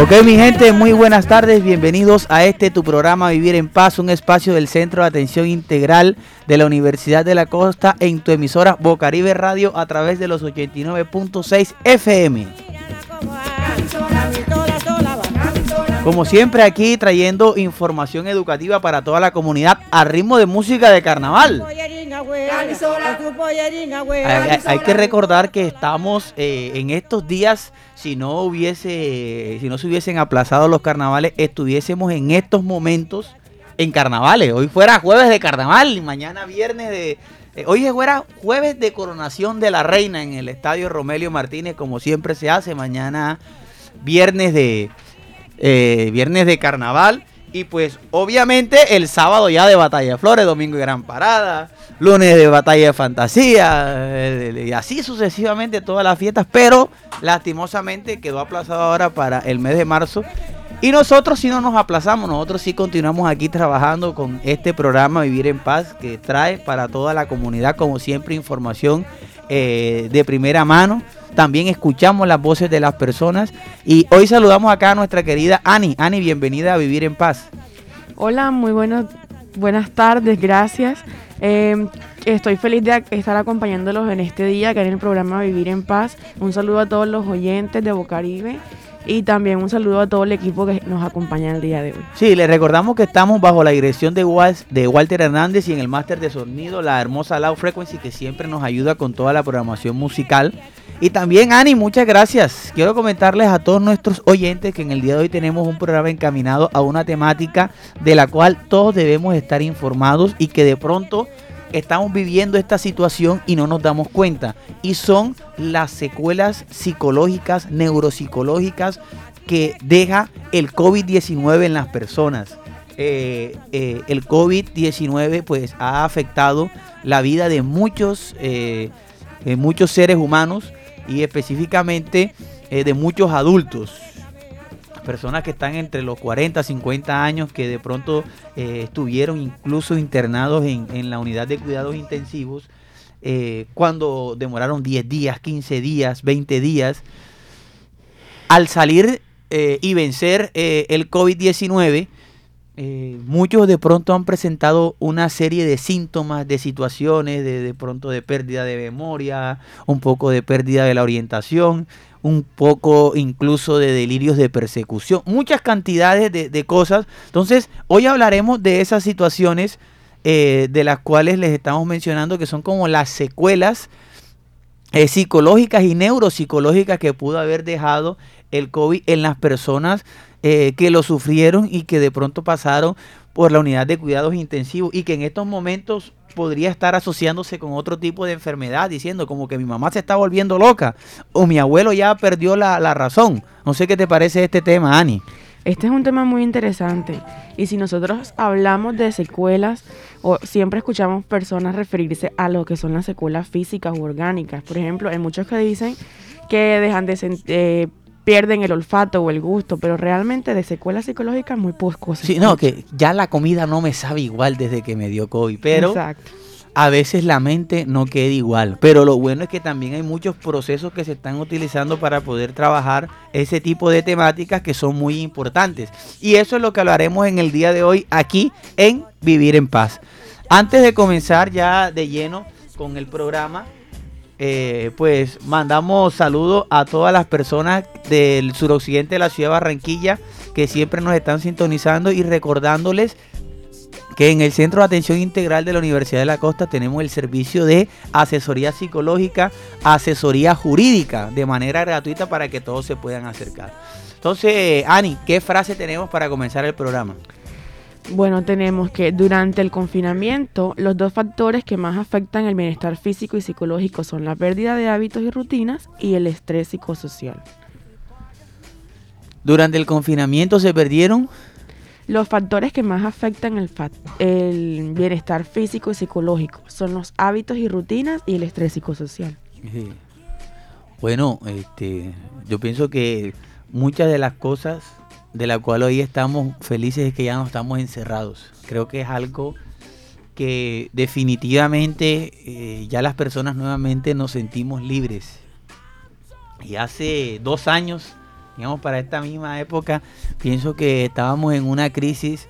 Ok, mi gente, muy buenas tardes. Bienvenidos a este tu programa Vivir en Paz, un espacio del Centro de Atención Integral de la Universidad de la Costa en tu emisora Bocaribe Radio a través de los 89.6 FM. Como siempre aquí trayendo información educativa para toda la comunidad a ritmo de música de carnaval. Hay, que recordar que estamos eh, en estos días, si no hubiese, si no se hubiesen aplazado los carnavales, estuviésemos en estos momentos en carnavales. Hoy fuera jueves de carnaval y mañana viernes de, eh, hoy fuera jueves de coronación de la reina en el estadio Romelio Martínez, como siempre se hace. Mañana viernes de eh, viernes de carnaval. Y pues obviamente el sábado ya de Batalla de Flores, domingo de Gran Parada, lunes de Batalla de Fantasía, eh, y así sucesivamente todas las fiestas, pero lastimosamente quedó aplazado ahora para el mes de marzo. Y nosotros si no nos aplazamos, nosotros sí continuamos aquí trabajando con este programa Vivir en Paz que trae para toda la comunidad como siempre información eh, de primera mano también escuchamos las voces de las personas y hoy saludamos acá a nuestra querida Ani. Ani, bienvenida a Vivir en Paz. Hola, muy buenas, buenas tardes, gracias. Em, estoy feliz de estar acompañándolos en este día que en el programa Vivir en Paz. Un saludo a todos los oyentes de Bocaribe y también un saludo a todo el equipo que nos acompaña el día de hoy. Sí, les recordamos que estamos bajo la dirección de, Walter Hernández y en el máster de sonido, la hermosa Loud Frequency, que siempre nos ayuda con toda la programación musical. Y también, Ani, muchas gracias. Quiero comentarles a todos nuestros oyentes que en el día de hoy tenemos un programa encaminado a una temática de la cual todos debemos estar informados y que de pronto estamos viviendo esta situación y no nos damos cuenta. Y son las secuelas psicológicas, neuropsicológicas que deja el COVID-19 en las personas. Eh, eh, el COVID-19 pues ha afectado la vida de muchos, eh, muchos seres humanos y específicamente de muchos adultos, personas que están entre los 40, 50 años, que de pronto eh, estuvieron incluso internados en, la unidad de cuidados intensivos, eh, cuando demoraron 10 días, 15 días, 20 días. Al salir y vencer el COVID-19, eh, muchos de pronto han presentado una serie de síntomas, de situaciones, de, de pronto de pérdida de memoria, un poco de pérdida de la orientación, un poco incluso de delirios de persecución, muchas cantidades de, cosas. Entonces, hoy hablaremos de esas situaciones eh, de las cuales les estamos mencionando que son como las secuelas eh, psicológicas y neuropsicológicas que pudo haber dejado el COVID en las personas eh, que lo sufrieron y que de pronto pasaron por la unidad de cuidados intensivos y que en estos momentos podría estar asociándose con otro tipo de enfermedad, diciendo como que mi mamá se está volviendo loca o mi abuelo ya perdió la, la razón. No sé qué te parece este tema, Ani. Este es un tema muy interesante y si nosotros hablamos de secuelas o siempre escuchamos personas referirse a lo que son las secuelas físicas u orgánicas. Por ejemplo, hay muchos que dicen que dejan de eh, pierden el olfato o el gusto, pero realmente de secuelas psicológicas muy pocos. Sí, no, que ya la comida no me sabe igual desde que me dio COVID, pero a veces la mente no queda igual. Pero lo bueno es que también hay muchos procesos que se están utilizando para poder trabajar ese tipo de temáticas que son muy importantes. Y eso es lo que hablaremos en el día de hoy aquí en Vivir en Paz. Antes de comenzar ya de lleno con el programa, eh, pues mandamos saludos a todas las personas del suroccidente de la ciudad de Barranquilla que siempre nos están sintonizando y recordándoles que en el Centro de Atención Integral de la Universidad de la Costa tenemos el servicio de asesoría psicológica, asesoría jurídica de manera gratuita para que todos se puedan acercar. Entonces, Ani, ¿qué frase tenemos para comenzar el programa? Bueno, tenemos que durante el confinamiento los dos factores que más afectan el bienestar físico y psicológico son la pérdida de hábitos y rutinas y el estrés psicosocial. Durante el confinamiento se perdieron los factores que más afectan el, el bienestar físico y psicológico son los hábitos y rutinas y el estrés psicosocial. Bueno, este, yo pienso que muchas de las cosas de la cual hoy estamos felices es que ya no estamos encerrados. Creo que es algo que definitivamente eh, ya las personas nuevamente nos sentimos libres. Y hace dos años digamos, para esta misma época, pienso que estábamos en una crisis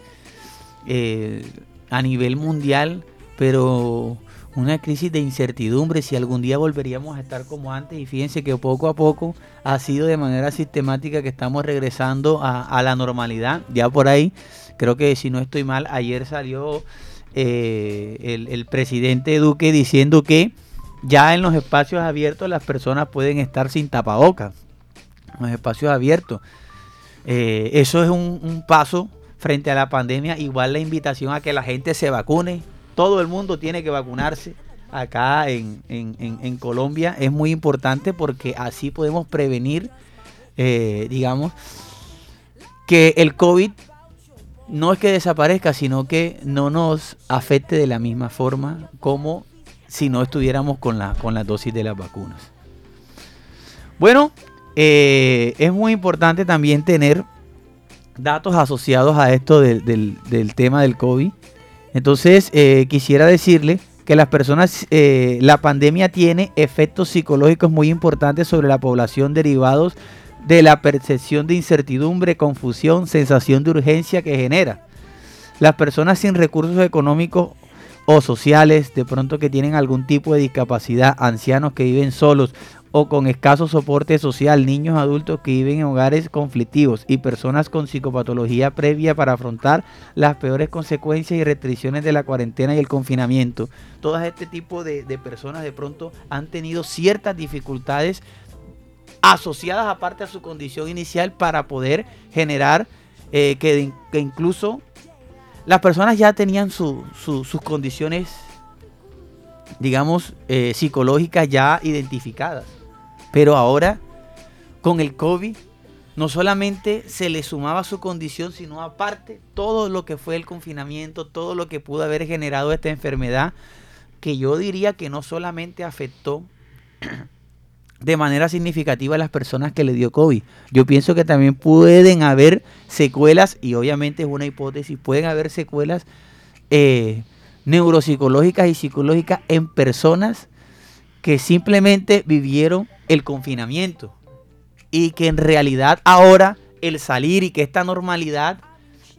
eh, a nivel mundial, pero una crisis de incertidumbre si algún día volveríamos a estar como antes y fíjense que poco a poco ha sido de manera sistemática que estamos regresando a, la normalidad ya por ahí. Creo que si no estoy mal ayer salió eh, el, presidente Duque diciendo que ya en los espacios abiertos las personas pueden estar sin tapabocas. En los espacios abiertos. Eh, eso es un paso frente a la pandemia. Igual la invitación a que la gente se vacune todo el mundo tiene que vacunarse acá en, Colombia. Es muy importante porque así podemos prevenir, eh, digamos, que el COVID no es que desaparezca, sino que no nos afecte de la misma forma como si no estuviéramos con la, con la dosis de las vacunas. Bueno, eh, es muy importante también tener datos asociados a esto del, del tema del COVID. Entonces, eh, quisiera decirle que las personas, eh, la pandemia tiene efectos psicológicos muy importantes sobre la población derivados de la percepción de incertidumbre, confusión, sensación de urgencia que genera. Las personas sin recursos económicos o sociales, de pronto que tienen algún tipo de discapacidad, ancianos que viven solos o con escaso soporte social, niños adultos que viven en hogares conflictivos y personas con psicopatología previa para afrontar las peores consecuencias y restricciones de la cuarentena y el confinamiento. Todas este tipo de, personas de pronto han tenido ciertas dificultades asociadas aparte a su condición inicial para poder generar eh, que, incluso las personas ya tenían sus condiciones digamos, eh, psicológicas ya identificadas. Pero ahora, con el COVID, no solamente se le sumaba su condición, sino aparte todo lo que fue el confinamiento, todo lo que pudo haber generado esta enfermedad, que yo diría que no solamente afectó de manera significativa a las personas que le dio COVID. Yo pienso que también pueden haber secuelas, y obviamente es una hipótesis, pueden haber secuelas eh, neuropsicológicas y psicológicas en personas que simplemente vivieron el confinamiento y que en realidad ahora el salir y que esta normalidad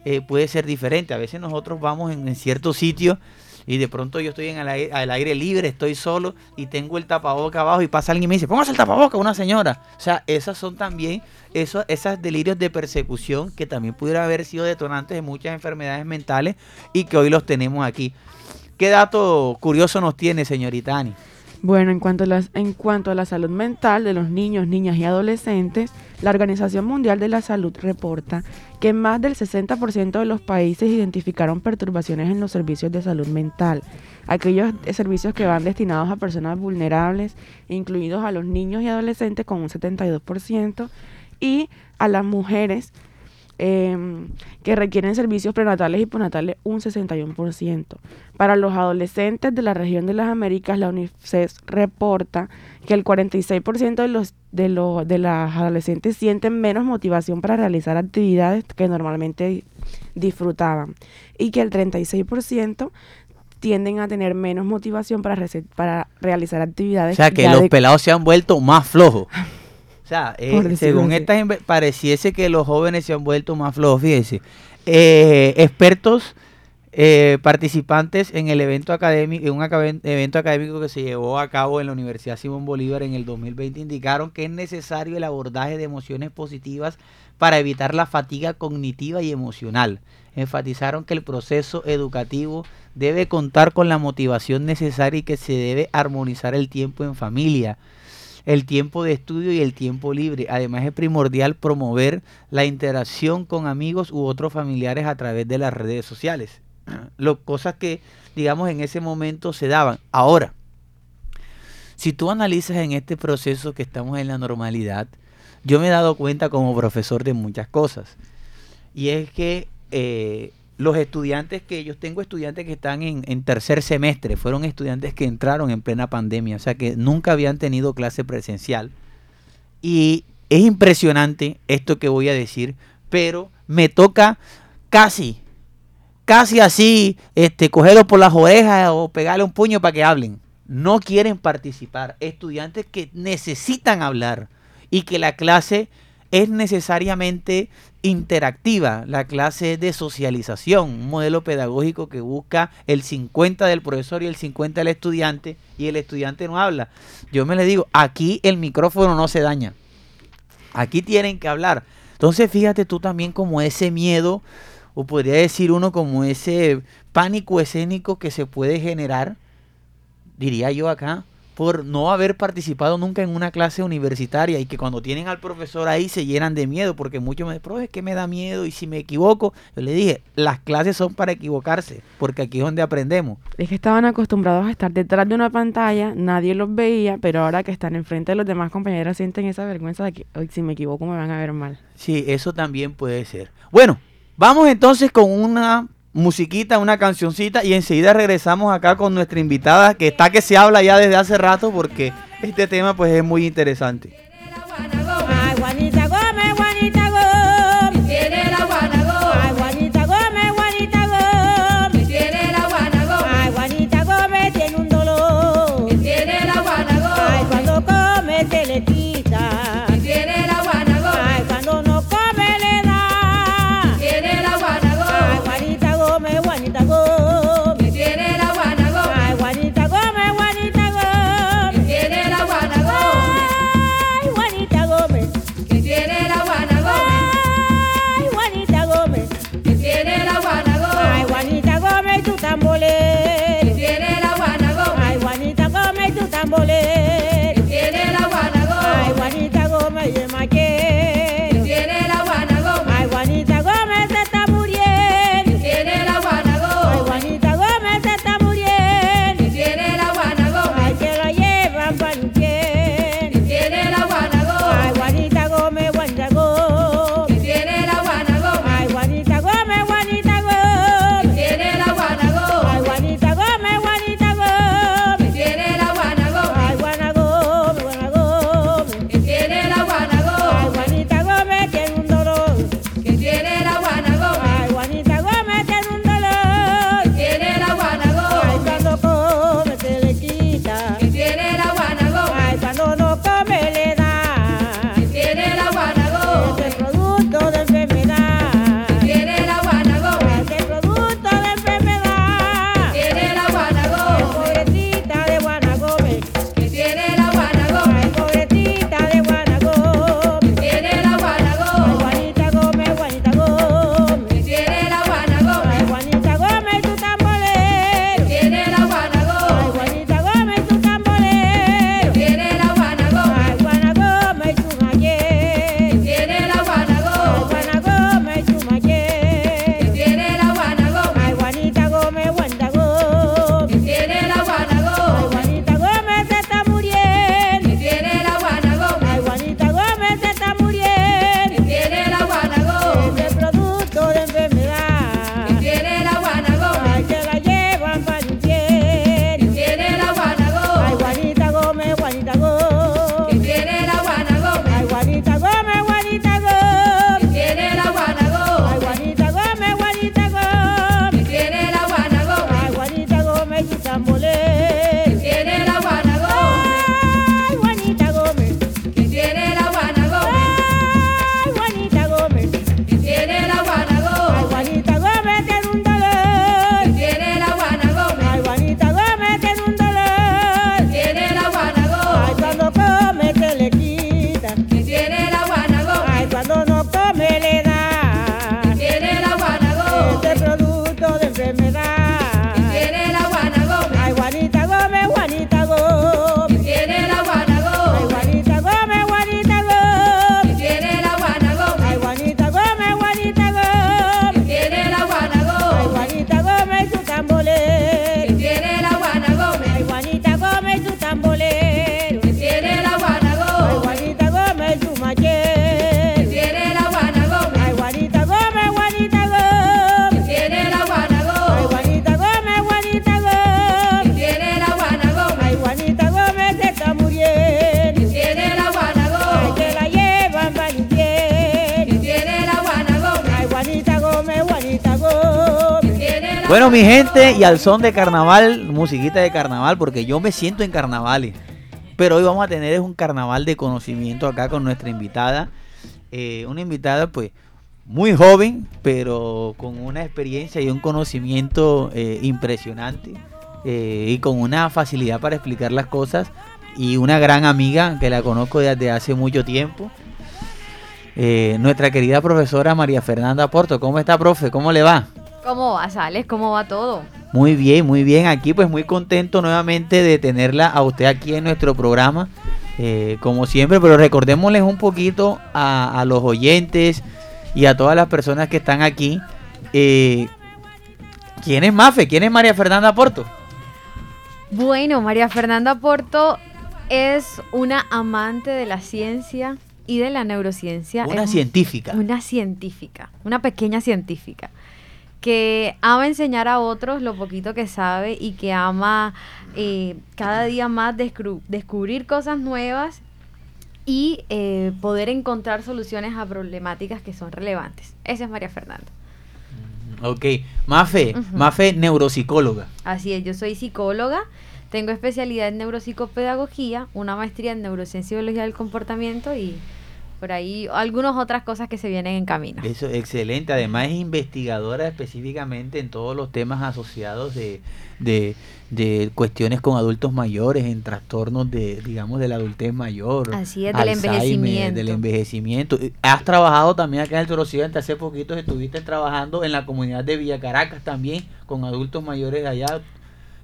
eh, puede ser diferente. A veces nosotros vamos en, ciertos sitios y de pronto yo estoy en el aire, al aire libre, estoy solo y tengo el tapaboca abajo y pasa alguien y me dice, póngase el tapaboca, una señora. O sea, esas son también esos, esos delirios de persecución que también pudieran haber sido detonantes de muchas enfermedades mentales y que hoy los tenemos aquí. ¿Qué dato curioso nos tiene, señorita Ani? Bueno, en cuanto, a en cuanto a la salud mental de los niños, niñas y adolescentes, la Organización Mundial de la Salud reporta que más del 60% de los países identificaron perturbaciones en los servicios de salud mental, aquellos servicios que van destinados a personas vulnerables, incluidos a los niños y adolescentes con un 72%, y a las mujeres Em, que requieren servicios prenatales y postnatales un 61%. Para los adolescentes de la región de las Américas, la UNICEF reporta que el 46% de los de, los de las adolescentes sienten menos motivación para realizar actividades que normalmente disfrutaban y que el 36% tienden a tener menos motivación para, para realizar actividades. O sea, que los pelados se han vuelto más flojos. Sea, eh, según estas pareciese que los jóvenes se han vuelto más flojos. Fíjense, eh, expertos eh, participantes en el evento académico, en un evento académico que se llevó a cabo en la Universidad Simón Bolívar en el 2020 indicaron que es necesario el abordaje de emociones positivas para evitar la fatiga cognitiva y emocional. Enfatizaron que el proceso educativo debe contar con la motivación necesaria y que se debe armonizar el tiempo en familia el tiempo de estudio y el tiempo libre. Además es primordial promover la interacción con amigos u otros familiares a través de las redes sociales. Lo, cosas que, digamos, en ese momento se daban. Ahora, si tú analizas en este proceso que estamos en la normalidad, yo me he dado cuenta como profesor de muchas cosas. Y es que eh, los estudiantes que yo tengo estudiantes que están en, tercer semestre, fueron estudiantes que entraron en plena pandemia, o sea que nunca habían tenido clase presencial. Y es impresionante esto que voy a decir, pero me toca casi, casi así, este, cogerlo por las orejas o pegarle un puño para que hablen. No quieren participar. Estudiantes que necesitan hablar y que la clase es necesariamente interactiva, la clase de socialización, un modelo pedagógico que busca el 50 del profesor y el 50 del estudiante y el estudiante no habla. Yo me le digo, aquí el micrófono no se daña, aquí tienen que hablar. Entonces fíjate tú también como ese miedo, o podría decir uno como ese pánico escénico que se puede generar, diría yo acá, por no haber participado nunca en una clase universitaria y que cuando tienen al profesor ahí se llenan de miedo, porque muchos me dicen, es que me da miedo y si me equivoco, yo le dije, las clases son para equivocarse, porque aquí es donde aprendemos. Es que estaban acostumbrados a estar detrás de una pantalla, nadie los veía, pero ahora que están enfrente de los demás compañeros sienten esa vergüenza de que si me equivoco me van a ver mal. Sí, eso también puede ser. Bueno, vamos entonces con una musiquita, una cancioncita y enseguida regresamos acá con nuestra invitada que está que se habla ya desde hace rato porque este tema pues es muy interesante. Bueno, mi gente, y al son de carnaval, musiquita de carnaval, porque yo me siento en carnavales. Pero hoy vamos a tener un carnaval de conocimiento acá con nuestra invitada. eh, una invitada pues muy joven, pero con una experiencia y un conocimiento eh, impresionante eh, y con una facilidad para explicar las cosas y una gran amiga que la conozco desde hace mucho tiempo. Eh, nuestra querida profesora María Fernanda Porto. ¿Cómo está, profe? ¿Cómo le va? ¿Cómo va, Sales? ¿Cómo va todo? Muy bien, muy bien. Aquí pues muy contento nuevamente de tenerla a usted aquí en nuestro programa. Eh, como siempre, pero recordémosles un poquito a, a, los oyentes y a todas las personas que están aquí. Eh, ¿Quién es Mafe? ¿Quién es María Fernanda Porto? Bueno, María Fernanda Porto es una amante de la ciencia y de la neurociencia. Una es científica. Una científica, una pequeña científica que ama enseñar a otros lo poquito que sabe y que ama eh, cada día más descubrir cosas nuevas y eh, poder encontrar soluciones a problemáticas que son relevantes. Esa es María Fernanda. Ok, Mafe, uh -huh. Mafe neuropsicóloga. Así es, yo soy psicóloga, tengo especialidad en neuropsicopedagogía, una maestría en neurociencia y biología del comportamiento y por ahí algunas otras cosas que se vienen en camino. Eso, excelente. Además es investigadora específicamente en todos los temas asociados de, de, de cuestiones con adultos mayores, en trastornos de, digamos, de la adultez mayor. Así es, del envejecimiento. Del envejecimiento. Has trabajado también acá en el Toroccidente, hace poquito estuviste trabajando en la comunidad de Villa Caracas también, con adultos mayores allá.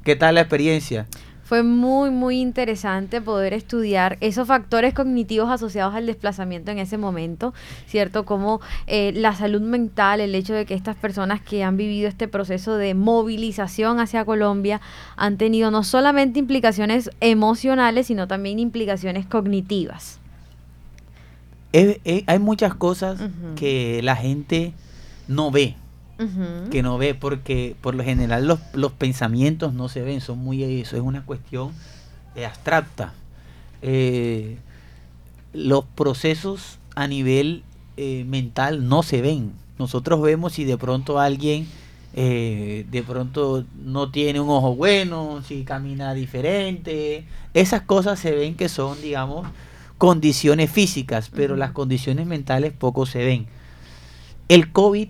¿Qué tal la experiencia? Fue muy, muy interesante poder estudiar esos factores cognitivos asociados al desplazamiento en ese momento, ¿cierto? Como eh, la salud mental, el hecho de que estas personas que han vivido este proceso de movilización hacia Colombia han tenido no solamente implicaciones emocionales, sino también implicaciones cognitivas. Hay muchas cosas uh -huh. que la gente no ve. Uh -huh. que no ve porque por lo general los, los, pensamientos no se ven, son muy eso es una cuestión eh, abstracta. Eh, los procesos a nivel eh, mental no se ven. Nosotros vemos si de pronto alguien eh, de pronto no tiene un ojo bueno, si camina diferente. Esas cosas se ven que son, digamos, condiciones físicas, pero uh -huh. las condiciones mentales poco se ven. El COVID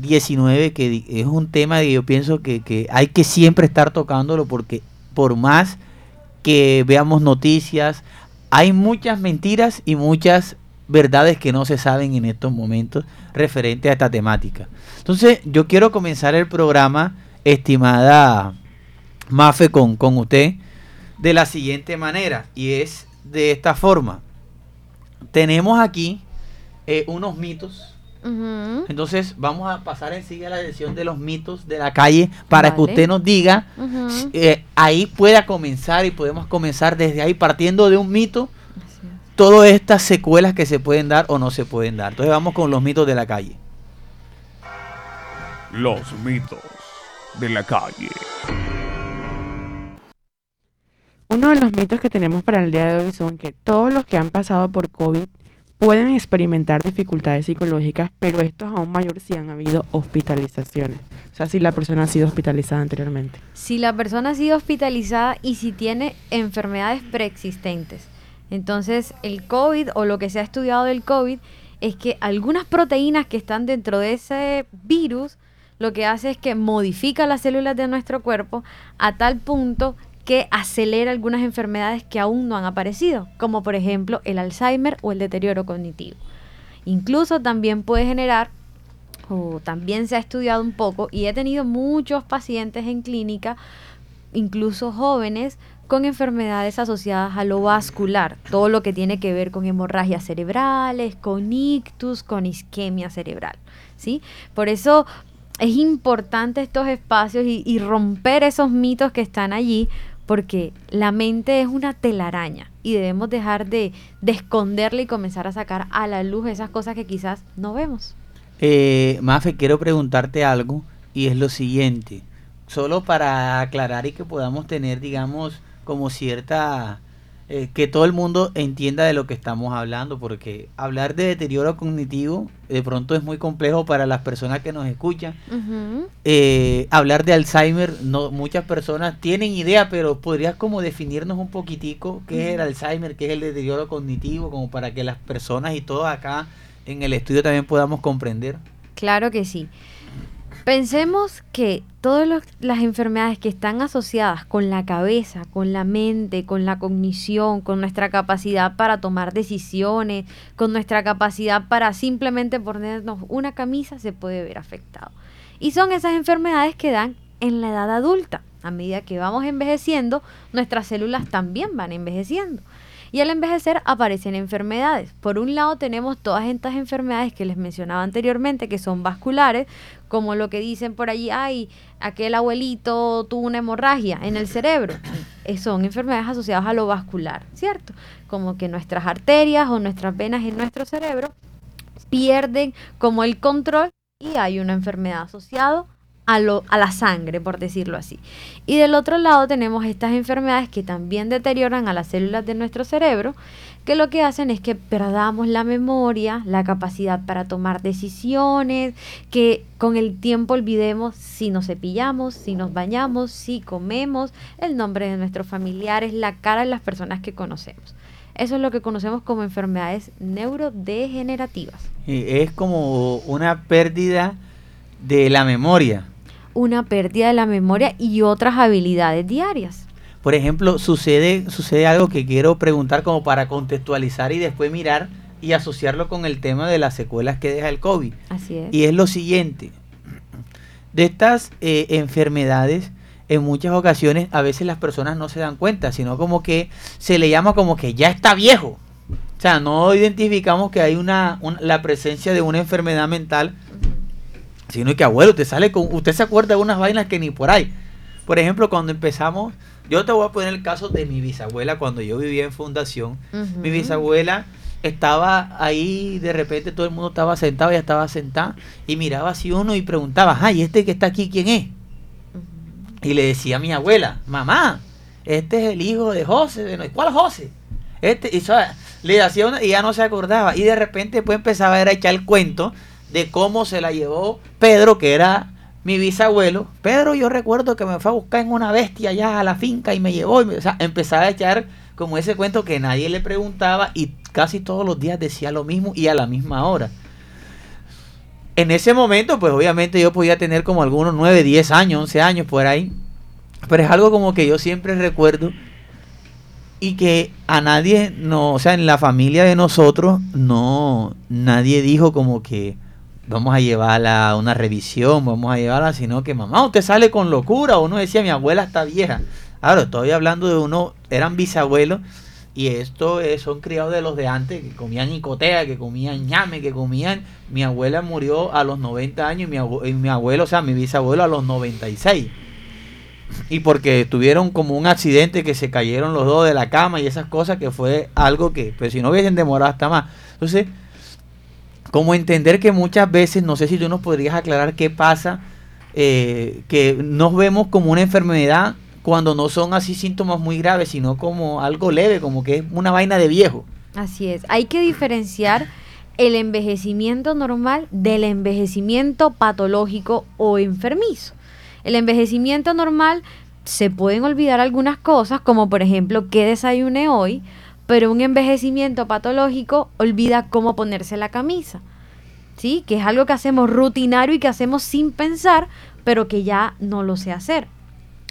19 que es un tema que yo pienso que, que, hay que siempre estar tocándolo porque por más que veamos noticias, hay muchas mentiras y muchas verdades que no se saben en estos momentos referente a esta temática. Entonces yo quiero comenzar el programa, estimada Mafe, con, con usted, de la siguiente manera y es de esta forma. Tenemos aquí eh, unos mitos Uh -huh. Entonces vamos a pasar en sí a la edición de los mitos de la calle para vale. que usted nos diga, uh -huh. eh, ahí pueda comenzar y podemos comenzar desde ahí partiendo de un mito, todas estas secuelas que se pueden dar o no se pueden dar. Entonces vamos con los mitos de la calle. Los mitos de la calle. Uno de los mitos que tenemos para el día de hoy son que todos los que han pasado por COVID pueden experimentar dificultades psicológicas, pero esto es aún mayor si han habido hospitalizaciones. O sea, si la persona ha sido hospitalizada anteriormente. Si la persona ha sido hospitalizada y si tiene enfermedades preexistentes. Entonces, el COVID o lo que se ha estudiado del COVID es que algunas proteínas que están dentro de ese virus lo que hace es que modifica las células de nuestro cuerpo a tal punto que acelera algunas enfermedades que aún no han aparecido, como por ejemplo el Alzheimer o el deterioro cognitivo. Incluso también puede generar, o también se ha estudiado un poco, y he tenido muchos pacientes en clínica, incluso jóvenes, con enfermedades asociadas a lo vascular, todo lo que tiene que ver con hemorragias cerebrales, con ictus, con isquemia cerebral, ¿sí? Por eso es importante estos espacios y, y romper esos mitos que están allí, porque la mente es una telaraña y debemos dejar de, de, esconderla y comenzar a sacar a la luz esas cosas que quizás no vemos. Eh, Mafe, quiero preguntarte algo y es lo siguiente, solo para aclarar y que podamos tener, digamos, como cierta eh, que todo el mundo entienda de lo que estamos hablando, porque hablar de deterioro cognitivo de pronto es muy complejo para las personas que nos escuchan. Eh, hablar de Alzheimer, no muchas personas tienen idea, pero podrías como definirnos un poquitico qué es el Alzheimer, qué es el deterioro cognitivo, como para que las personas y todos acá en el estudio también podamos comprender. Claro que sí. Pensemos que todas las enfermedades que están asociadas con la cabeza, con la mente, con la cognición, con nuestra capacidad para tomar decisiones, con nuestra capacidad para simplemente ponernos una camisa, se puede ver afectado. Y son esas enfermedades que dan en la edad adulta. A medida que vamos envejeciendo, nuestras células también van envejeciendo. Y al envejecer aparecen enfermedades. Por un lado tenemos todas estas enfermedades que les mencionaba anteriormente, que son vasculares, como lo que dicen por allí, ay, aquel abuelito tuvo una hemorragia en el cerebro. Eh, son enfermedades asociadas a lo vascular, ¿cierto? Como que nuestras arterias o nuestras venas en nuestro cerebro pierden como el control y hay una enfermedad asociada a, lo, a la sangre, por decirlo así. Y del otro lado tenemos estas enfermedades que también deterioran a las células de nuestro cerebro, que lo que hacen es que perdamos la memoria, la capacidad para tomar decisiones, que con el tiempo olvidemos si nos cepillamos, si nos bañamos, si comemos, el nombre de nuestros familiares, la cara de las personas que conocemos. Eso es lo que conocemos como enfermedades neurodegenerativas. Y es como una pérdida de la memoria. Una pérdida de la memoria y otras habilidades diarias. Por ejemplo, sucede, sucede algo que quiero preguntar como para contextualizar y después mirar y asociarlo con el tema de las secuelas que deja el COVID. Así es. Y es lo siguiente, de estas eh, enfermedades, en muchas ocasiones a veces las personas no se dan cuenta, sino como que se le llama como que ya está viejo. O sea, no identificamos que hay una, un- la presencia de una enfermedad mental, sino que abuelo, usted sale con, usted se acuerda de unas vainas que ni por ahí. Por ejemplo, cuando empezamos, yo te voy a poner el caso de mi bisabuela cuando yo vivía en fundación. Mi bisabuela estaba ahí, de repente todo el mundo estaba sentado, ella estaba sentada y miraba así uno y preguntaba, ay, este que está aquí, ¿quién es? Y le decía a mi abuela, mamá, este es el hijo de José, de no- ¿cuál José? Este, y le hacía una, y ya no se acordaba. Y de repente pues empezaba a echar el cuento de cómo se la llevó Pedro, que era mi bisabuelo. Pedro, yo recuerdo que me fue a buscar en una bestia allá a la finca y me llevó. Y me- o sea, empezaba a echar como ese cuento que nadie le preguntaba y casi todos los días decía lo mismo y a la misma hora. En ese momento, pues obviamente yo podía tener como algunos 9, 10 años, 11 años por ahí. Pero es algo como que yo siempre recuerdo y que a nadie, no, o sea, en la familia de nosotros, no, nadie dijo como que vamos a llevarla a una revisión, vamos a llevarla, sino que mamá, usted sale con locura. Uno decía, mi abuela está vieja. Claro, estoy hablando de uno, eran bisabuelos y esto eh, son criados de los de antes, que comían icotea, que comían ñame, que comían... Mi abuela murió a los 90 años y mi, abue- y mi abuelo, o sea, mi bisabuelo a los 96. Y porque tuvieron como un accidente que se cayeron los dos de la cama y esas cosas que fue algo que, pues si no hubiesen demorado hasta más. Entonces, como entender que muchas veces, no sé si tú nos podrías aclarar qué pasa, eh, que nos vemos como una enfermedad cuando no son así síntomas muy graves, sino como algo leve, como que es una vaina de viejo. Así es. Hay que diferenciar el envejecimiento normal del envejecimiento patológico o enfermizo. El envejecimiento normal se pueden olvidar algunas cosas, como por ejemplo qué desayuné hoy, pero un envejecimiento patológico olvida cómo ponerse la camisa. ¿Sí? Que es algo que hacemos rutinario y que hacemos sin pensar, pero que ya no lo sé hacer.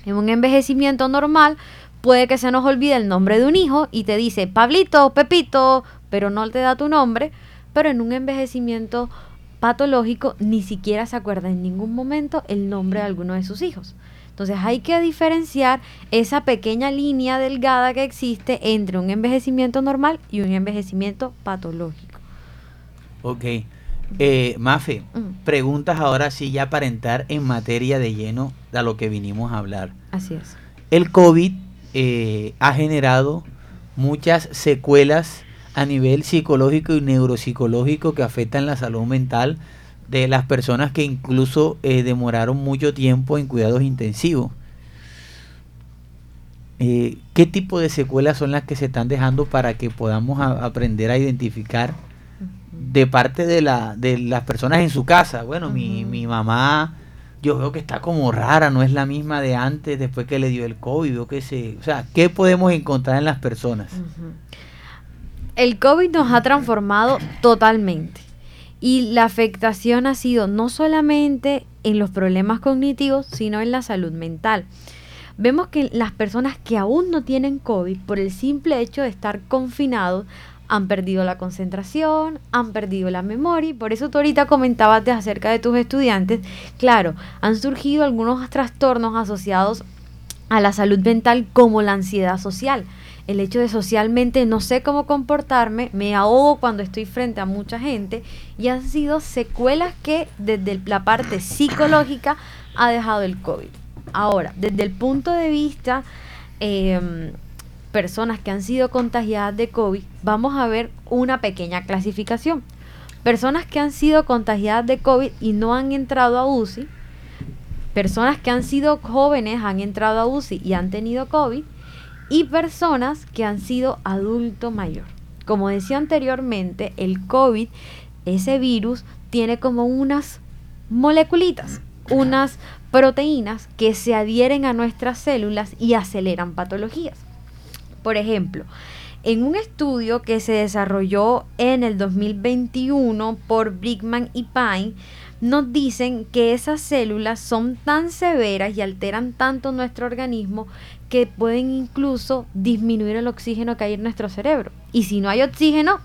En un envejecimiento normal puede que se nos olvide el nombre de un hijo y te dice Pablito, Pepito, pero no te da tu nombre, pero en un envejecimiento patológico ni siquiera se acuerda en ningún momento el nombre de alguno de sus hijos. Entonces hay que diferenciar esa pequeña línea delgada que existe entre un envejecimiento normal y un envejecimiento patológico. Ok. Eh, Mafe, Mm. preguntas ahora sí ya para entrar en materia de lleno a lo que vinimos a hablar. Así es. El COVID eh, ha generado muchas secuelas a nivel psicológico y neuropsicológico que afectan la salud mental de las personas que incluso eh, demoraron mucho tiempo en cuidados intensivos. eh, ¿qué tipo de secuelas son las que se están dejando para que podamos a- aprender a identificar de parte de, la, de las personas en su casa? Bueno, mi, mi mamá, yo veo que está como rara, no es la misma de antes, después que le dio el COVID, veo que se... O sea, ¿qué podemos encontrar en las personas? El COVID nos ha transformado totalmente y la afectación ha sido no solamente en los problemas cognitivos, sino en la salud mental. Vemos que las personas que aún no tienen COVID, por el simple hecho de estar confinados, han perdido la concentración, han perdido la memoria y por eso tú ahorita comentabas acerca de tus estudiantes. Claro, han surgido algunos trastornos asociados a la salud mental como la ansiedad social. El hecho de socialmente no sé cómo comportarme, me ahogo cuando estoy frente a mucha gente y han sido secuelas que desde la parte psicológica ha dejado el COVID. Ahora, desde el punto de vista eh, personas que han sido contagiadas de COVID, vamos a ver una pequeña clasificación. Personas que han sido contagiadas de COVID y no han entrado a UCI, personas que han sido jóvenes, han entrado a UCI y han tenido COVID, y personas que han sido adulto mayor. Como decía anteriormente, el COVID, ese virus, tiene como unas moleculitas, unas proteínas que se adhieren a nuestras células y aceleran patologías. Por ejemplo, en un estudio que se desarrolló en el 2021 por Brickman y Pine, nos dicen que esas células son tan severas y alteran tanto nuestro organismo que pueden incluso disminuir el oxígeno que hay en nuestro cerebro. Y si no hay oxígeno,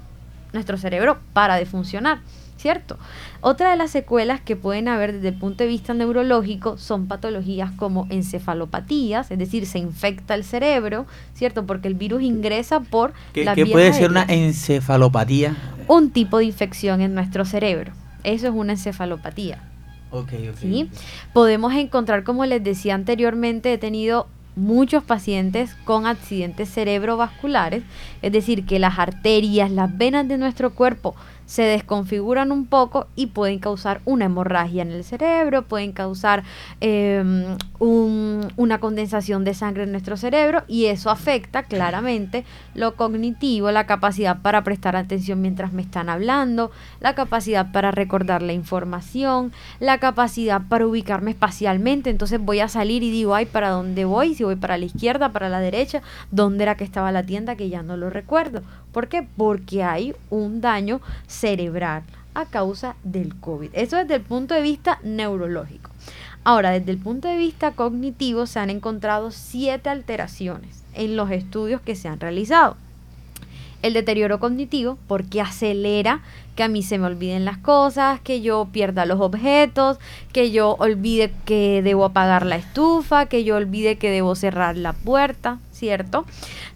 nuestro cerebro para de funcionar, ¿cierto? Otra de las secuelas que pueden haber desde el punto de vista neurológico son patologías como encefalopatías, es decir, se infecta el cerebro, ¿cierto? Porque el virus ingresa por ¿Qué, las qué puede ser una encefalopatía? un tipo de infección en nuestro cerebro. Eso es una encefalopatía. Ok, ok. ¿sí? Podemos encontrar, como les decía anteriormente, he tenido muchos pacientes con accidentes cerebrovasculares, es decir, que las arterias, las venas de nuestro cuerpo se desconfiguran un poco y pueden causar una hemorragia en el cerebro, pueden causar eh, un- una condensación de sangre en nuestro cerebro y eso afecta claramente lo cognitivo, la capacidad para prestar atención mientras me están hablando, la capacidad para recordar la información, la capacidad para ubicarme espacialmente. Entonces voy a salir y digo, ay, ¿para dónde voy? Si voy para la izquierda, para la derecha, ¿dónde era que estaba la tienda? Que ya no lo recuerdo. ¿Por qué? Porque hay un daño cerebral a causa del COVID. Eso desde el punto de vista neurológico. Ahora, desde el punto de vista cognitivo, se han encontrado siete alteraciones en los estudios que se han realizado. El deterioro cognitivo, porque acelera que a mí se me olviden las cosas, que yo pierda los objetos, que yo olvide que debo apagar la estufa, que yo olvide que debo cerrar la puerta, ¿cierto?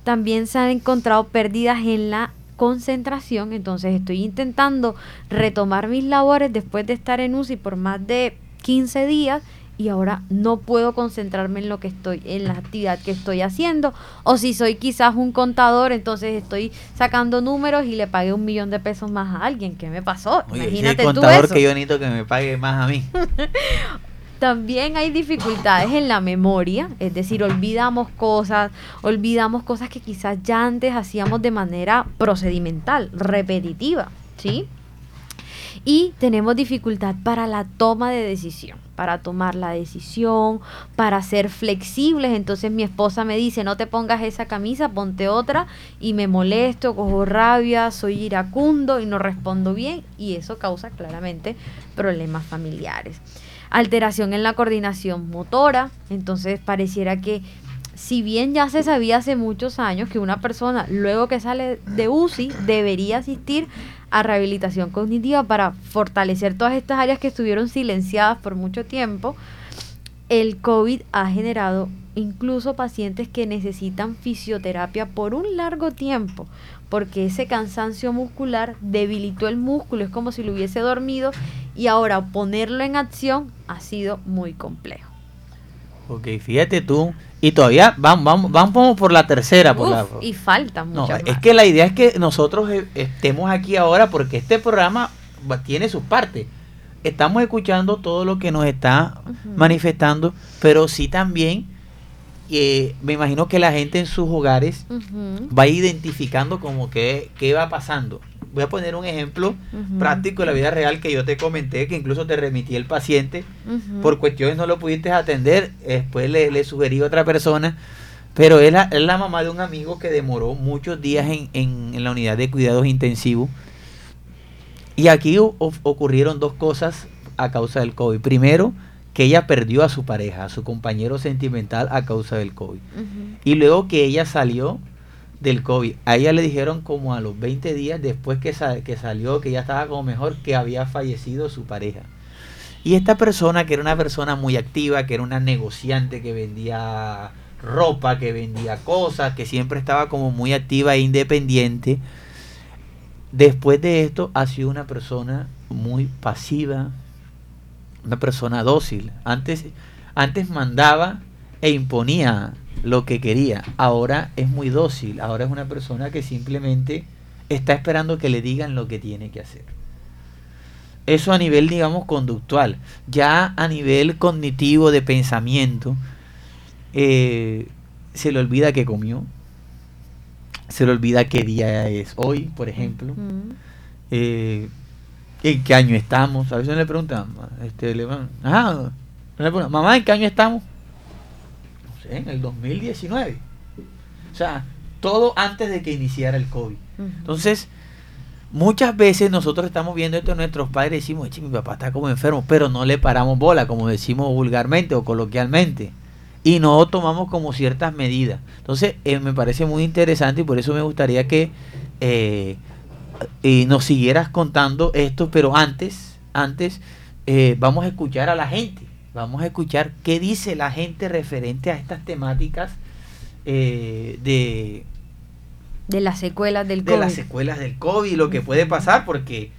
También se han encontrado pérdidas en la concentración, entonces estoy intentando retomar mis labores después de estar en UCI por más de 15 días y ahora no puedo concentrarme en lo que estoy, en la actividad que estoy haciendo. O si soy quizás un contador, entonces estoy sacando números y le pagué un millón de pesos más a alguien. ¿Qué me pasó? Oye, Imagínate tú contador eso. que yo necesito que me pague más a mí. También hay dificultades en la memoria, es decir, olvidamos cosas, olvidamos cosas que quizás ya antes hacíamos de manera procedimental, repetitiva, ¿sí? Y tenemos dificultad para la toma de decisión, para tomar la decisión, para ser flexibles. Entonces mi esposa me dice, no te pongas esa camisa, ponte otra y me molesto, cojo rabia, soy iracundo y no respondo bien y eso causa claramente problemas familiares. Alteración en la coordinación motora, entonces pareciera que si bien ya se sabía hace muchos años que una persona luego que sale de UCI debería asistir a rehabilitación cognitiva para fortalecer todas estas áreas que estuvieron silenciadas por mucho tiempo, el COVID ha generado incluso pacientes que necesitan fisioterapia por un largo tiempo, porque ese cansancio muscular debilitó el músculo, es como si lo hubiese dormido y ahora ponerlo en acción ha sido muy complejo. Ok, fíjate tú. Y todavía vamos, vamos, vamos por la tercera. Por la, y falta no, muchas es que la idea es que nosotros eh, estemos aquí ahora porque este programa tiene sus partes. Estamos escuchando todo lo que nos está manifestando, pero sí también que me imagino que la gente en sus hogares va identificando como que qué va pasando. Voy a poner un ejemplo práctico de la vida real que yo te comenté, que incluso te remití el paciente. Por cuestiones no lo pudiste atender, después le, le sugerí a otra persona. Pero es la, es la mamá de un amigo que demoró muchos días en, en- en la unidad de cuidados intensivos. Y aquí o- ocurrieron dos cosas a causa del COVID. Primero, que ella perdió a su pareja, a su compañero sentimental a causa del COVID. Y luego que ella salió del COVID, a ella le dijeron como a los 20 días después que, que salió, que ya estaba como mejor, que había fallecido su pareja. Y esta persona, que era una persona muy activa, que era una negociante, que vendía ropa, que vendía cosas, que siempre estaba como muy activa e independiente, después de esto ha sido una persona muy pasiva, una persona dócil. Antes, antes mandaba e imponía lo que quería. Ahora es muy dócil. Ahora es una persona que simplemente está esperando que le digan lo que tiene que hacer. Eso a nivel, digamos, conductual. Ya a nivel cognitivo de pensamiento, eh, se le olvida que comió. Se le olvida qué día es hoy, por ejemplo. Eh, ¿En qué año estamos? A veces le preguntan, este, le van, ajá, le preguntan, mamá, ¿en qué año estamos? En el 2019. O sea, todo antes de que iniciara el COVID. Entonces, muchas veces nosotros estamos viendo esto en nuestros padres y decimos, "Eche, mi papá está como enfermo, pero no le paramos bola, como decimos vulgarmente o coloquialmente. Y no tomamos como ciertas medidas. Entonces, eh, me parece muy interesante y por eso me gustaría que eh, eh, nos siguieras contando esto, pero antes, antes, eh, vamos a escuchar a la gente. Vamos a escuchar qué dice la gente referente a estas temáticas eh, de, De las secuelas del de COVID. las secuelas del COVID, lo que puede pasar, porque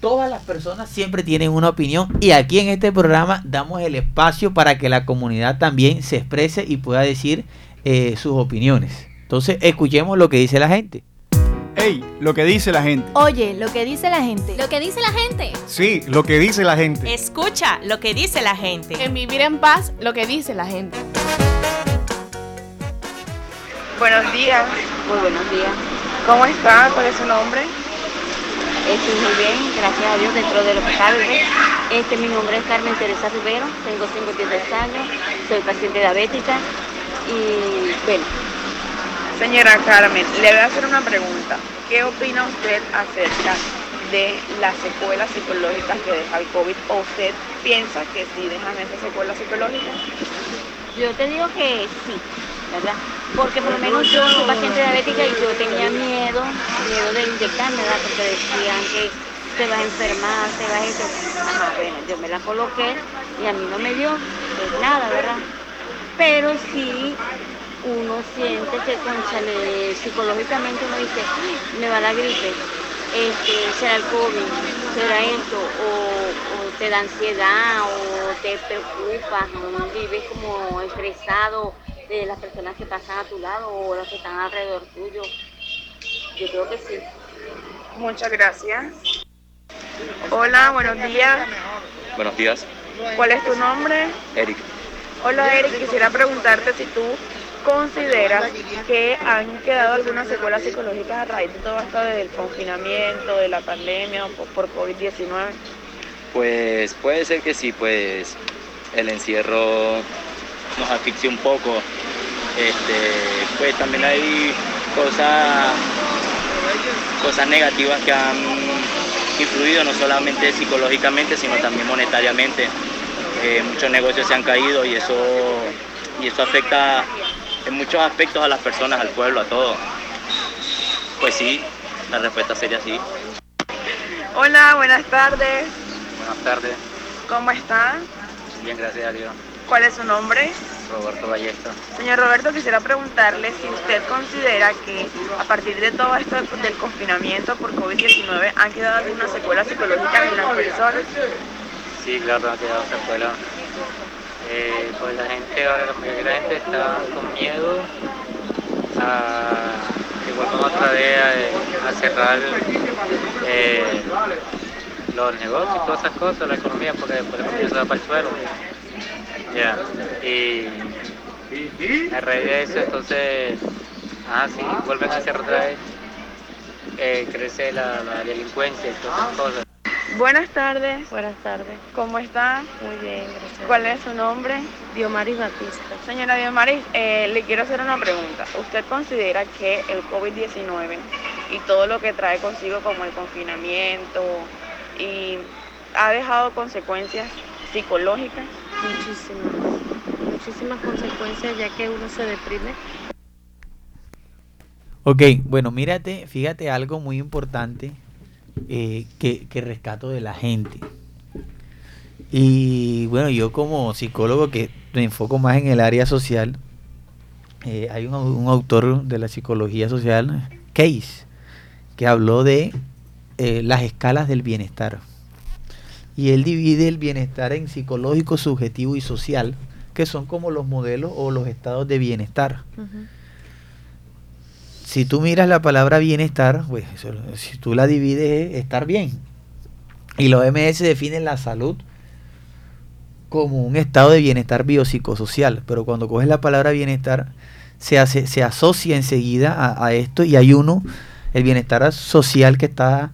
todas las personas siempre tienen una opinión y aquí en este programa damos el espacio para que la comunidad también se exprese y pueda decir eh, sus opiniones. Entonces, escuchemos lo que dice la gente. Ey, lo que dice la gente. Oye, lo que dice la gente. Lo que dice la gente. Sí, lo que dice la gente. Escucha lo que dice la gente. En vivir en paz, lo que dice la gente. Buenos días, Muy buenos días. ¿cómo está? ¿Cuál es su nombre? Estoy muy bien, gracias a Dios, dentro de lo que cabe. Este, mi nombre es Carmen Teresa Rivero, tengo 53 años, soy paciente diabética y bueno, Señora Carmen, le voy a hacer una pregunta. ¿Qué opina usted acerca de las secuelas psicológicas que deja el COVID? ¿O usted piensa que sí dejan esas secuelas psicológicas? yo te digo que sí, ¿verdad? Porque por lo menos yo soy paciente diabética y yo tenía miedo, miedo de inyectarme, ¿verdad? Porque decían que te vas a enfermar, te vas a eso. Ajá, bueno, yo me la coloqué y a mí no me dio pues, nada, ¿verdad? Pero sí uno siente que conchale, psicológicamente uno dice, "Ay, me va la gripe, este, será el COVID, será esto, o, o te da ansiedad, o te preocupas, o vives como estresado de las personas que pasan a tu lado o las que están alrededor tuyo. Yo creo que sí. Muchas gracias. Hola, buenos días. Buenos días, ¿Cuál es tu nombre? Eric. Hola Eric, quisiera preguntarte si tú consideras que han quedado algunas secuelas psicológicas a raíz de todo esto del confinamiento, de la pandemia por COVID-19. Pues puede ser que sí, pues el encierro nos asfixia un poco. Este, pues también hay cosas, cosas negativas que han influido no solamente psicológicamente, sino también monetariamente. Eh, muchos negocios se han caído y eso, y eso afecta en muchos aspectos a las personas, al pueblo, a todo. Pues sí, la respuesta sería sí. Hola, buenas tardes. Buenas tardes, ¿Cómo está? bien, gracias a Dios. ¿Cuál es su nombre? Roberto Ballesta. Señor Roberto, quisiera preguntarle si usted considera que a partir de todo esto del confinamiento por COVID-19 han quedado algunas secuelas psicológicas en las personas. Sí, claro, ha quedado secuela. Eh, pues la gente, ahora la mayoría de la gente está con miedo a que vuelvan otra vez a, cerrar eh, los negocios, todas esas cosas, la economía, porque después el mundo se va para el suelo. Ya, y, a raíz de eso, entonces, ah, sí, vuelven a cerrar otra vez, eh, crece la, la delincuencia y todas esas cosas. Buenas tardes. Buenas tardes. ¿Cómo está? Muy bien, gracias. ¿Cuál es su nombre? Diomaris Batista. Señora Diomaris, eh, le quiero hacer una pregunta. ¿Usted considera que el COVID-19 y todo lo que trae consigo como el confinamiento y ha dejado consecuencias psicológicas? Muchísimas. Muchísimas consecuencias ya que uno se deprime. Ok, bueno, mírate, fíjate algo muy importante eh, que, que rescato de la gente. Y bueno, yo como psicólogo que me enfoco más en el área social, eh, hay un, un autor de la psicología social, Case, que habló de eh, las escalas del bienestar. Y él divide el bienestar en psicológico, subjetivo y social, que son como los modelos o los estados de bienestar. Si tú miras la palabra bienestar, pues si tú la divides es estar bien. Y la OMS define la salud como un estado de bienestar biopsicosocial. Pero cuando coges la palabra bienestar, se, hace, se asocia enseguida a, a esto y hay uno, el bienestar social que está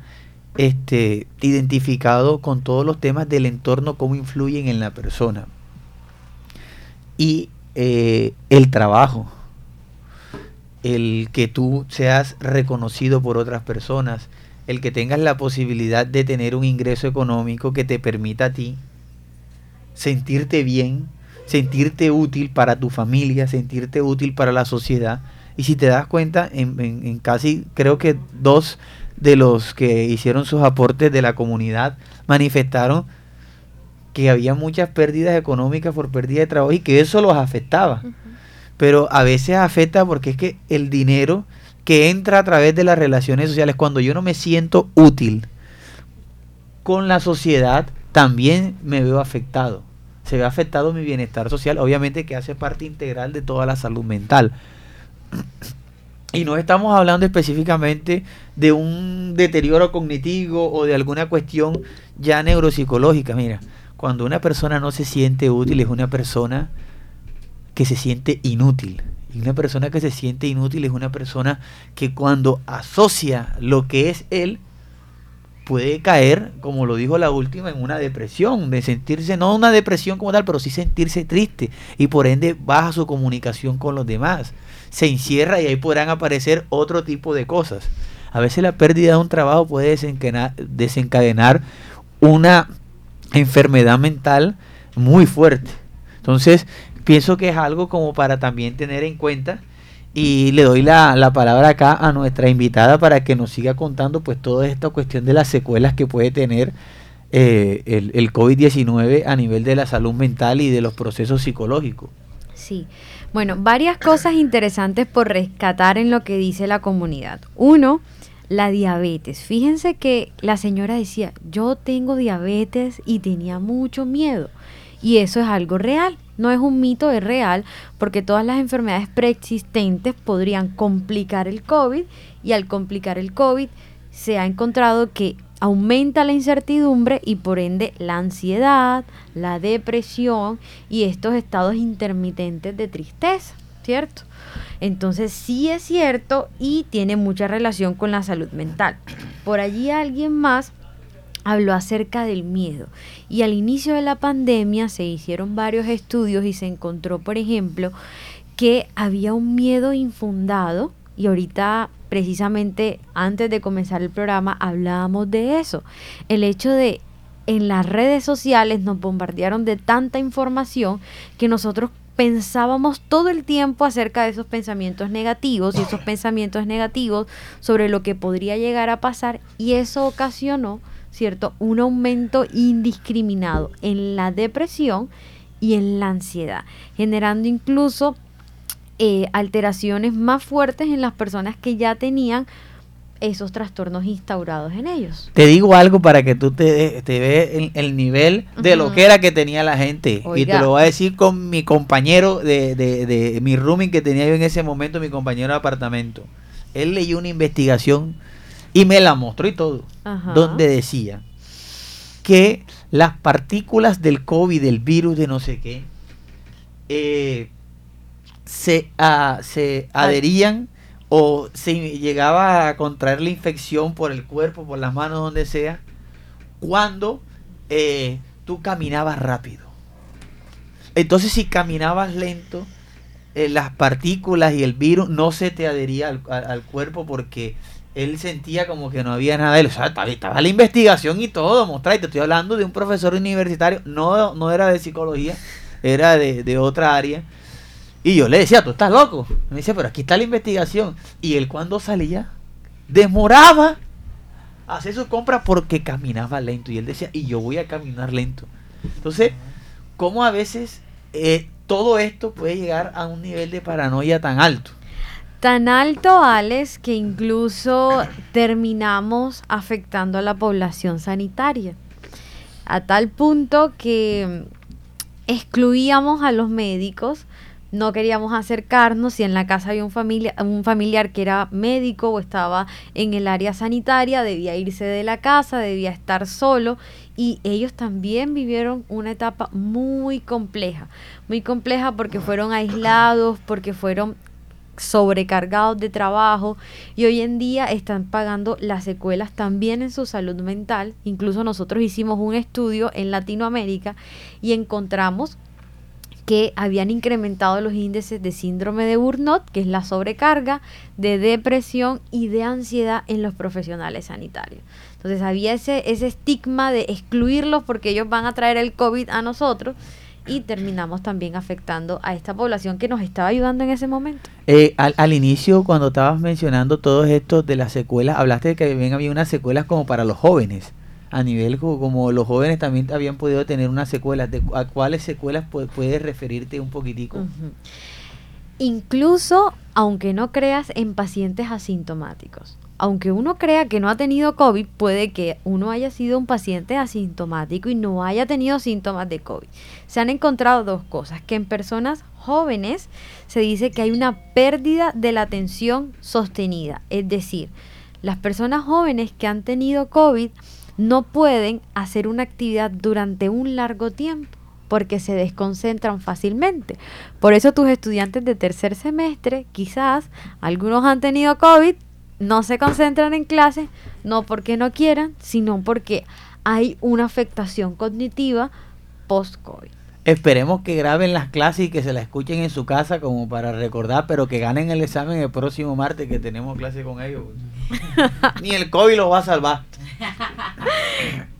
este, identificado con todos los temas del entorno, cómo influyen en la persona. Y eh, el trabajo, el que tú seas reconocido por otras personas, el que tengas la posibilidad de tener un ingreso económico que te permita a ti sentirte bien, sentirte útil para tu familia, sentirte útil para la sociedad. Y si te das cuenta, en, en- casi creo que dos de los que hicieron sus aportes de la comunidad manifestaron que había muchas pérdidas económicas por pérdida de trabajo y que eso los afectaba. Pero a veces afecta porque es que el dinero que entra a través de las relaciones sociales, cuando yo no me siento útil con la sociedad, también me veo afectado. Se ve afectado mi bienestar social, obviamente que hace parte integral de toda la salud mental. Y no estamos hablando específicamente de un deterioro cognitivo o de alguna cuestión ya neuropsicológica. Mira, cuando una persona no se siente útil es una persona que se siente inútil. Y una persona que se siente inútil es una persona que cuando asocia lo que es él, puede caer, como lo dijo la última, en una depresión, de sentirse, no una depresión como tal, pero sí sentirse triste y por ende baja su comunicación con los demás. Se encierra y ahí podrán aparecer otro tipo de cosas. A veces la pérdida de un trabajo puede desencadenar, una enfermedad mental muy fuerte. Entonces, pienso que es algo como para también tener en cuenta y le doy la, la palabra acá a nuestra invitada para que nos siga contando pues toda esta cuestión de las secuelas que puede tener eh, el, el COVID-19 a nivel de la salud mental y de los procesos psicológicos. Sí. Bueno, varias cosas interesantes por rescatar en lo que dice la comunidad. Uno, la diabetes. Fíjense que la señora decía, yo tengo diabetes y tenía mucho miedo. Y eso es algo real. No es un mito, es real, porque todas las enfermedades preexistentes podrían complicar el COVID y al complicar el COVID se ha encontrado que aumenta la incertidumbre y por ende la ansiedad, la depresión y estos estados intermitentes de tristeza, ¿cierto? Entonces sí es cierto y tiene mucha relación con la salud mental. Por allí alguien más habló acerca del miedo. Y al inicio de la pandemia se hicieron varios estudios y se encontró, por ejemplo, que había un miedo infundado y ahorita precisamente antes de comenzar el programa hablábamos de eso. El hecho de en las redes sociales nos bombardearon de tanta información que nosotros pensábamos todo el tiempo acerca de esos pensamientos negativos y esos pensamientos negativos sobre lo que podría llegar a pasar y eso ocasionó, ¿cierto?, un aumento indiscriminado en la depresión y en la ansiedad, generando incluso eh, alteraciones más fuertes en las personas que ya tenían esos trastornos instaurados en ellos. Te digo algo para que tú te, te veas el, el nivel de lo que era que tenía la gente. Y te lo voy a decir con mi compañero de, de, de mi rooming que tenía yo en ese momento, mi compañero de apartamento. Él leyó una investigación y me la mostró y todo. Ajá. Donde decía que las partículas del COVID, del virus de no sé qué, eh, se, ah, se adherían o se llegaba a contraer la infección por el cuerpo, por las manos, donde sea, cuando eh, tú caminabas rápido. Entonces si caminabas lento, eh, las partículas y el virus no se te adhería al, al- al cuerpo porque él sentía como que no había nada de él. O sea, estaba, la investigación y todo, mostrar. Y te estoy hablando de un profesor universitario, no, no era de psicología, era de, de otra área. Y yo le decía, tú estás loco. Me dice, pero aquí está la investigación. Y él cuando salía, demoraba a hacer su compra porque caminaba lento. Y él decía, y yo voy a caminar lento. Entonces, ¿cómo a veces eh, todo esto puede llegar a un nivel de paranoia tan alto? Tan alto, Alex, que incluso terminamos afectando a la población sanitaria. A tal punto que excluíamos a los médicos, no queríamos acercarnos si en la casa había un, un familiar que era médico o estaba en el área sanitaria, debía irse de la casa, debía estar solo y ellos también vivieron una etapa muy compleja, muy compleja porque fueron aislados, porque fueron sobrecargados de trabajo y hoy en día están pagando las secuelas también en su salud mental. Incluso nosotros hicimos un estudio en Latinoamérica y encontramos que habían incrementado los índices de síndrome de Burnout, que es la sobrecarga, de depresión y de ansiedad en los profesionales sanitarios. Entonces había ese, ese estigma de excluirlos porque ellos van a traer el COVID a nosotros y terminamos también afectando a esta población que nos estaba ayudando en ese momento. Eh, al, al inicio, cuando estabas mencionando todo esto de las secuelas, hablaste de que también había unas secuelas como para los jóvenes. A nivel co- como, los jóvenes también habían podido tener unas secuelas. De, ¿A cuáles secuelas pu- puedes referirte un poquitico? Incluso, aunque no creas en pacientes asintomáticos. Aunque uno crea que no ha tenido COVID, puede que uno haya sido un paciente asintomático y no haya tenido síntomas de COVID. Se han encontrado dos cosas, que en personas jóvenes se dice que hay una pérdida de la atención sostenida. Es decir, las personas jóvenes que han tenido COVID no pueden hacer una actividad durante un largo tiempo porque se desconcentran fácilmente. Por eso tus estudiantes de tercer semestre, quizás algunos han tenido COVID, no se concentran en clases, no porque no quieran, sino porque hay una afectación cognitiva post-COVID. Esperemos que graben las clases y que se las escuchen en su casa como para recordar, pero que ganen el examen el próximo martes que tenemos clase con ellos. Ni el COVID los va a salvar.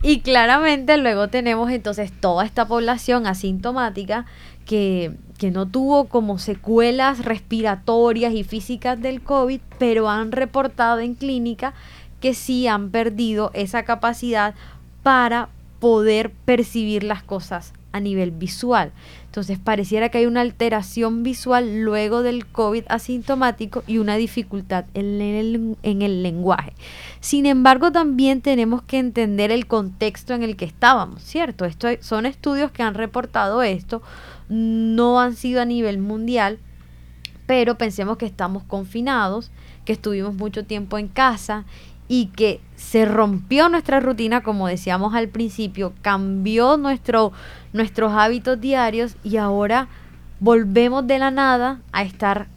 Y claramente luego tenemos entonces toda esta población asintomática que, que no tuvo como secuelas respiratorias y físicas del COVID, pero han reportado en clínica que sí han perdido esa capacidad para poder percibir las cosas a nivel visual. Entonces pareciera que hay una alteración visual luego del COVID asintomático y una dificultad en el, en el lenguaje. Sin embargo, también tenemos que entender el contexto en el que estábamos, ¿cierto? Esto son estudios que han reportado esto, no han sido a nivel mundial, pero pensemos que estamos confinados, que estuvimos mucho tiempo en casa y que se rompió nuestra rutina, como decíamos al principio, cambió nuestro, nuestros hábitos diarios y ahora volvemos de la nada a estar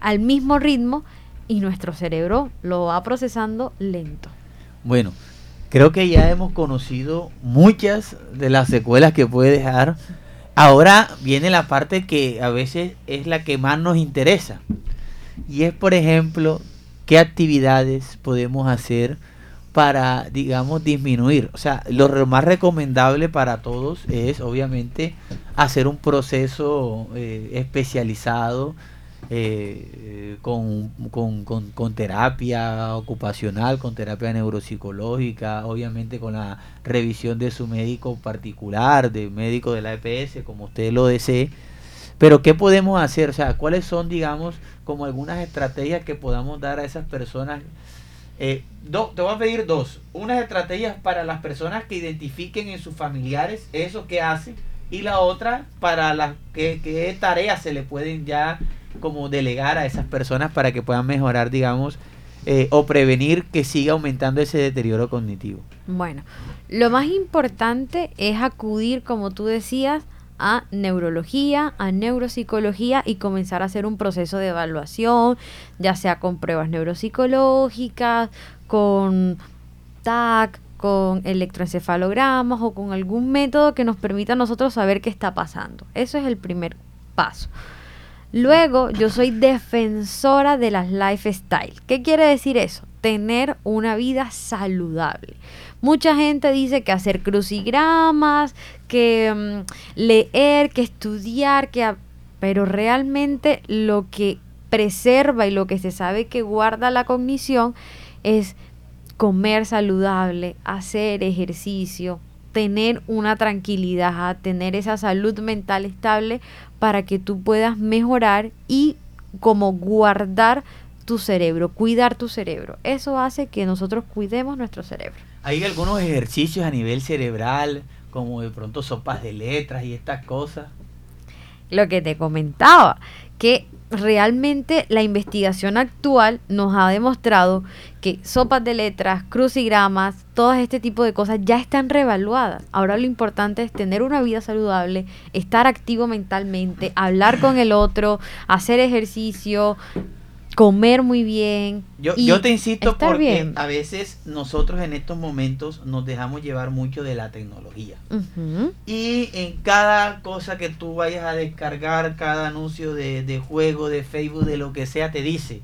al mismo ritmo y nuestro cerebro lo va procesando lento. Bueno, creo que ya hemos conocido muchas de las secuelas que puede dejar. Ahora viene la parte que a veces es la que más nos interesa. Y es, por ejemplo, qué actividades podemos hacer para, digamos, disminuir. O sea, lo más recomendable para todos es, obviamente, hacer un proceso eh, especializado eh, con, con, con- terapia ocupacional, con terapia neuropsicológica, obviamente con la revisión de su médico particular, de médico de la EPS, como usted lo desee. Pero ¿qué podemos hacer? O sea, ¿cuáles son, digamos, como algunas estrategias que podamos dar a esas personas? Eh, te voy a pedir dos. Unas estrategias para las personas que identifiquen en sus familiares eso que hacen y la otra para las que, qué tareas se le pueden ya como delegar a esas personas para que puedan mejorar, digamos, eh, o prevenir que siga aumentando ese deterioro cognitivo. Bueno, lo más importante es acudir, como tú decías, a neurología, a neuropsicología y comenzar a hacer un proceso de evaluación, ya sea con pruebas neuropsicológicas, con TAC, con electroencefalogramas o con algún método que nos permita a nosotros saber qué está pasando. Eso es el primer paso. Luego, yo soy defensora de las lifestyle. ¿Qué quiere decir eso? Tener una vida saludable. Mucha gente dice que hacer crucigramas, que mm, leer, que estudiar, que pero realmente lo que preserva y lo que se sabe que guarda la cognición es comer saludable, hacer ejercicio, tener una tranquilidad, tener esa salud mental estable para que tú puedas mejorar y como guardar tu cerebro, cuidar tu cerebro. Eso hace que nosotros cuidemos nuestro cerebro. Hay algunos ejercicios a nivel cerebral, como de pronto sopas de letras y estas cosas. Lo que te comentaba, que realmente la investigación actual nos ha demostrado que sopas de letras, crucigramas, todo este tipo de cosas ya están revaluadas. Ahora lo importante es tener una vida saludable, estar activo mentalmente, hablar con el otro, hacer ejercicio, comer muy bien. Yo, yo te insisto porque a veces nosotros en estos momentos nos dejamos llevar mucho de la tecnología. Y en cada cosa que tú vayas a descargar, cada anuncio de, de, juego, de Facebook, de lo que sea, te dice,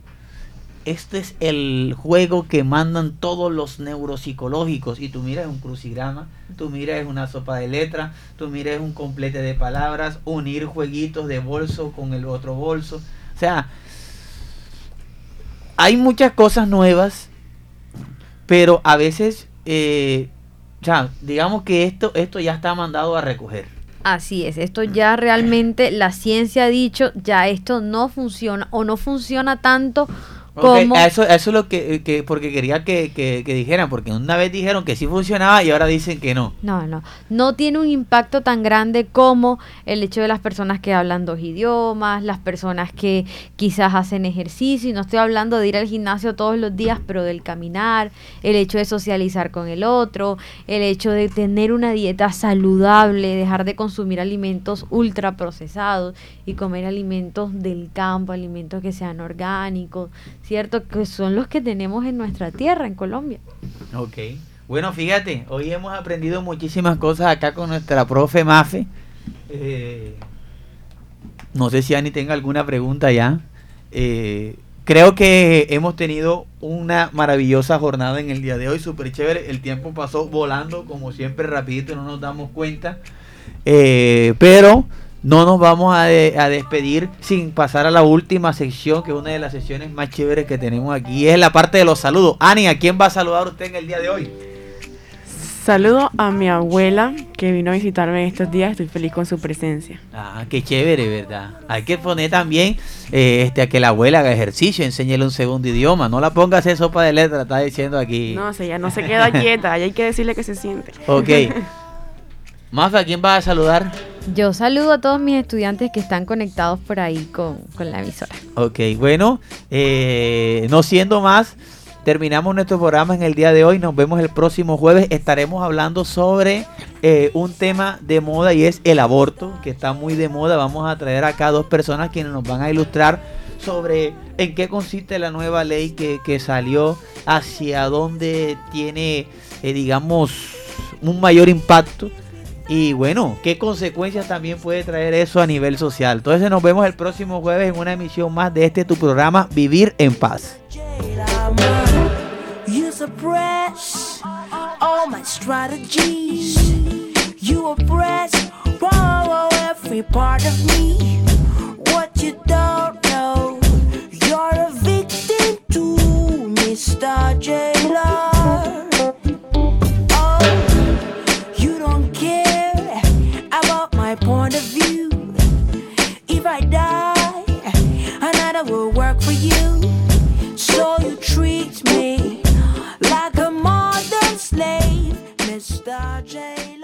este es el juego que mandan todos los neuropsicológicos. Y tú miras un crucigrama, tú miras una sopa de letras, tú miras un complete de palabras, unir jueguitos de bolso con el otro bolso. O sea, hay muchas cosas nuevas, pero a veces, eh, digamos que esto, esto ya está mandado a recoger. Así es, esto ya realmente la ciencia ha dicho, ya esto no funciona o no funciona tanto eso, eso es lo que, porque quería que, dijeran, porque una vez dijeron que sí funcionaba y ahora dicen que no. No, no, no tiene un impacto tan grande como el hecho de las personas que hablan dos idiomas, las personas que quizás hacen ejercicio, y no estoy hablando de ir al gimnasio todos los días, pero del caminar, el hecho de socializar con el otro, el hecho de tener una dieta saludable, dejar de consumir alimentos ultraprocesados y comer alimentos del campo, alimentos que sean orgánicos ¿cierto? Que son los que tenemos en nuestra tierra, en Colombia. Ok. Bueno, fíjate, hoy hemos aprendido muchísimas cosas acá con nuestra profe Mafe. Eh, no sé si Ani tenga alguna pregunta ya. Eh, creo que hemos tenido una maravillosa jornada en el día de hoy, súper chévere. El tiempo pasó volando, como siempre, rapidito, no nos damos cuenta. Eh, pero no nos vamos a, despedir sin pasar a la última sección, que es una de las secciones más chéveres que tenemos aquí. Es la parte de los saludos. Ani, ¿a quién va a saludar usted en el día de hoy? Saludo a mi abuela que vino a visitarme estos días. Estoy feliz con su presencia. Ah, qué chévere, ¿verdad? Hay que poner también eh, este, a que la abuela haga ejercicio, enséñele un segundo idioma. No la ponga a hacer sopa de letra, está diciendo aquí. No, o ya no se queda quieta. Ya hay que decirle que se siente. Ok. Mafa, ¿a quién va a saludar? Yo saludo a todos mis estudiantes que están conectados por ahí con, la emisora. Ok, bueno, eh, no siendo más, terminamos nuestro programa en el día de hoy. Nos vemos el próximo jueves. Estaremos hablando sobre eh, un tema de moda y es el aborto, que está muy de moda. Vamos a traer acá dos personas quienes nos van a ilustrar sobre en qué consiste la nueva ley que, que salió, hacia dónde tiene, eh, digamos, un mayor impacto y bueno, ¿qué consecuencias también puede traer eso a nivel social? Entonces nos vemos el próximo jueves en una emisión más de este tu programa Vivir en Paz. point will work for you. So you treat me like a modern slave, Mr. J.